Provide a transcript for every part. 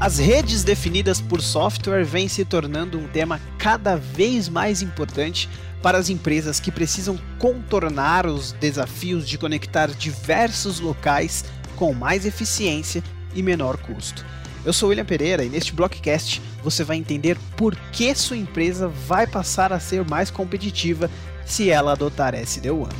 As redes definidas por software vêm se tornando um tema cada vez mais importante para as empresas que precisam contornar os desafios de conectar diversos locais com mais eficiência e menor custo. Eu sou William Pereira e neste Blockcast você vai entender por que sua empresa vai passar a ser mais competitiva se ela adotar SD-WAN.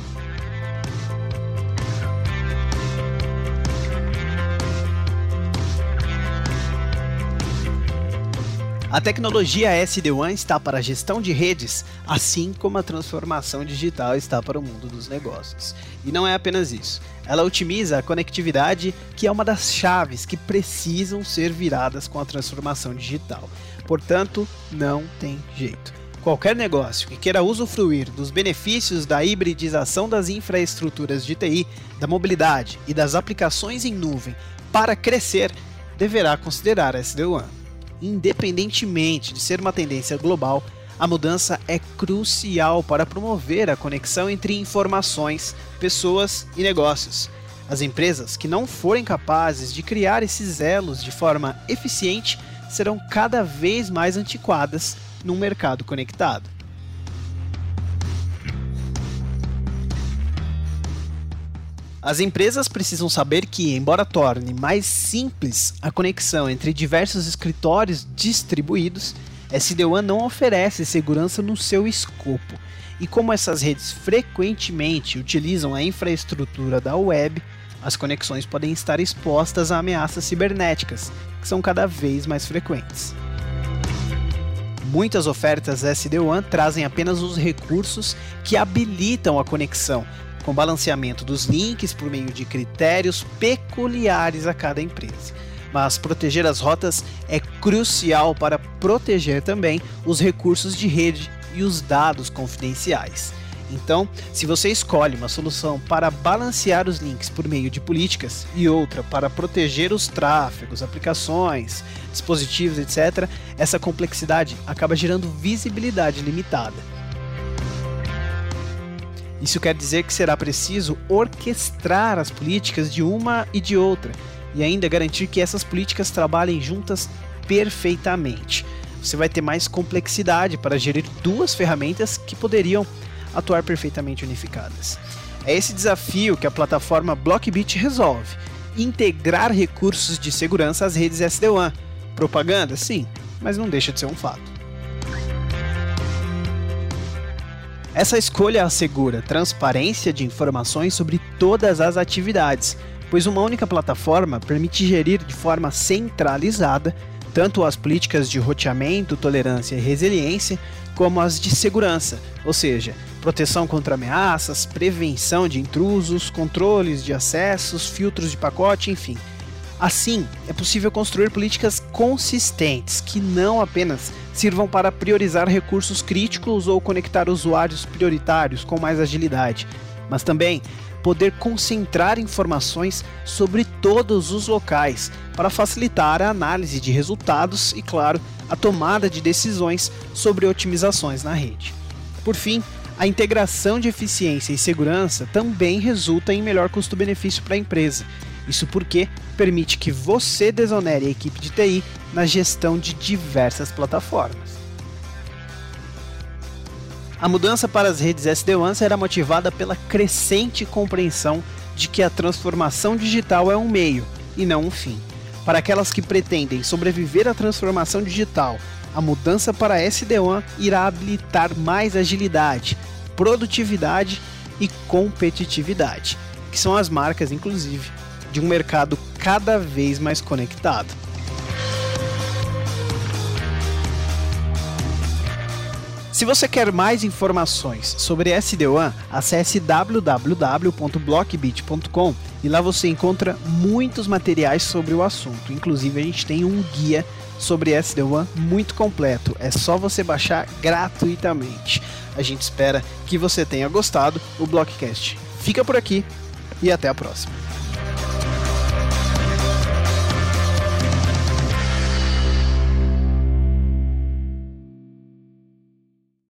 A tecnologia SD-WAN está para a gestão de redes, assim como a transformação digital está para o mundo dos negócios. E não é apenas isso. Ela otimiza a conectividade, que é uma das chaves que precisam ser viradas com a transformação digital. Portanto, não tem jeito. Qualquer negócio que queira usufruir dos benefícios da hibridização das infraestruturas de TI, da mobilidade e das aplicações em nuvem para crescer, deverá considerar SD-WAN independentemente de ser uma tendência global, a mudança é crucial para promover a conexão entre informações, pessoas e negócios. As empresas que não forem capazes de criar esses elos de forma eficiente serão cada vez mais antiquadas num mercado conectado. As empresas precisam saber que, embora torne mais simples a conexão entre diversos escritórios distribuídos, SD-WAN não oferece segurança no seu escopo. E como essas redes frequentemente utilizam a infraestrutura da web, as conexões podem estar expostas a ameaças cibernéticas, que são cada vez mais frequentes. Muitas ofertas SD-WAN trazem apenas os recursos que habilitam a conexão, com balanceamento dos links por meio de critérios peculiares a cada empresa. Mas proteger as rotas é crucial para proteger também os recursos de rede e os dados confidenciais. Então, se você escolhe uma solução para balancear os links por meio de políticas e outra para proteger os tráfegos, aplicações, dispositivos, etc., essa complexidade acaba gerando visibilidade limitada isso quer dizer que será preciso orquestrar as políticas de uma e de outra, e ainda garantir que essas políticas trabalhem juntas perfeitamente. Você vai ter mais complexidade para gerir duas ferramentas que poderiam atuar perfeitamente unificadas. É esse desafio que a plataforma Blockbit resolve: integrar recursos de segurança às redes SD-WAN. Propaganda? Sim, mas não deixa de ser um fato. Essa escolha assegura transparência de informações sobre todas as atividades, pois uma única plataforma permite gerir de forma centralizada tanto as políticas de roteamento, tolerância e resiliência, como as de segurança, ou seja, proteção contra ameaças, prevenção de intrusos, controles de acessos, filtros de pacote, enfim. Assim, é possível construir políticas consistentes que não apenas sirvam para priorizar recursos críticos ou conectar usuários prioritários com mais agilidade, mas também poder concentrar informações sobre todos os locais para facilitar a análise de resultados e, claro, a tomada de decisões sobre otimizações na rede. Por fim, a integração de eficiência e segurança também resulta em melhor custo-benefício para a empresa isso porque permite que você desonere a equipe de TI na gestão de diversas plataformas. A mudança para as redes SD-WAN será motivada pela crescente compreensão de que a transformação digital é um meio e não um fim. Para aquelas que pretendem sobreviver à transformação digital, a mudança para SD-WAN irá habilitar mais agilidade, produtividade e competitividade, que são as marcas, inclusive, de um mercado cada vez mais conectado. Se você quer mais informações sobre SD-WAN, acesse www.blockbit.com e lá você encontra muitos materiais sobre o assunto. Inclusive, a gente tem um guia sobre SD-WAN muito completo. É só você baixar gratuitamente. A gente espera que você tenha gostado. O Blockcast fica por aqui e até a próxima.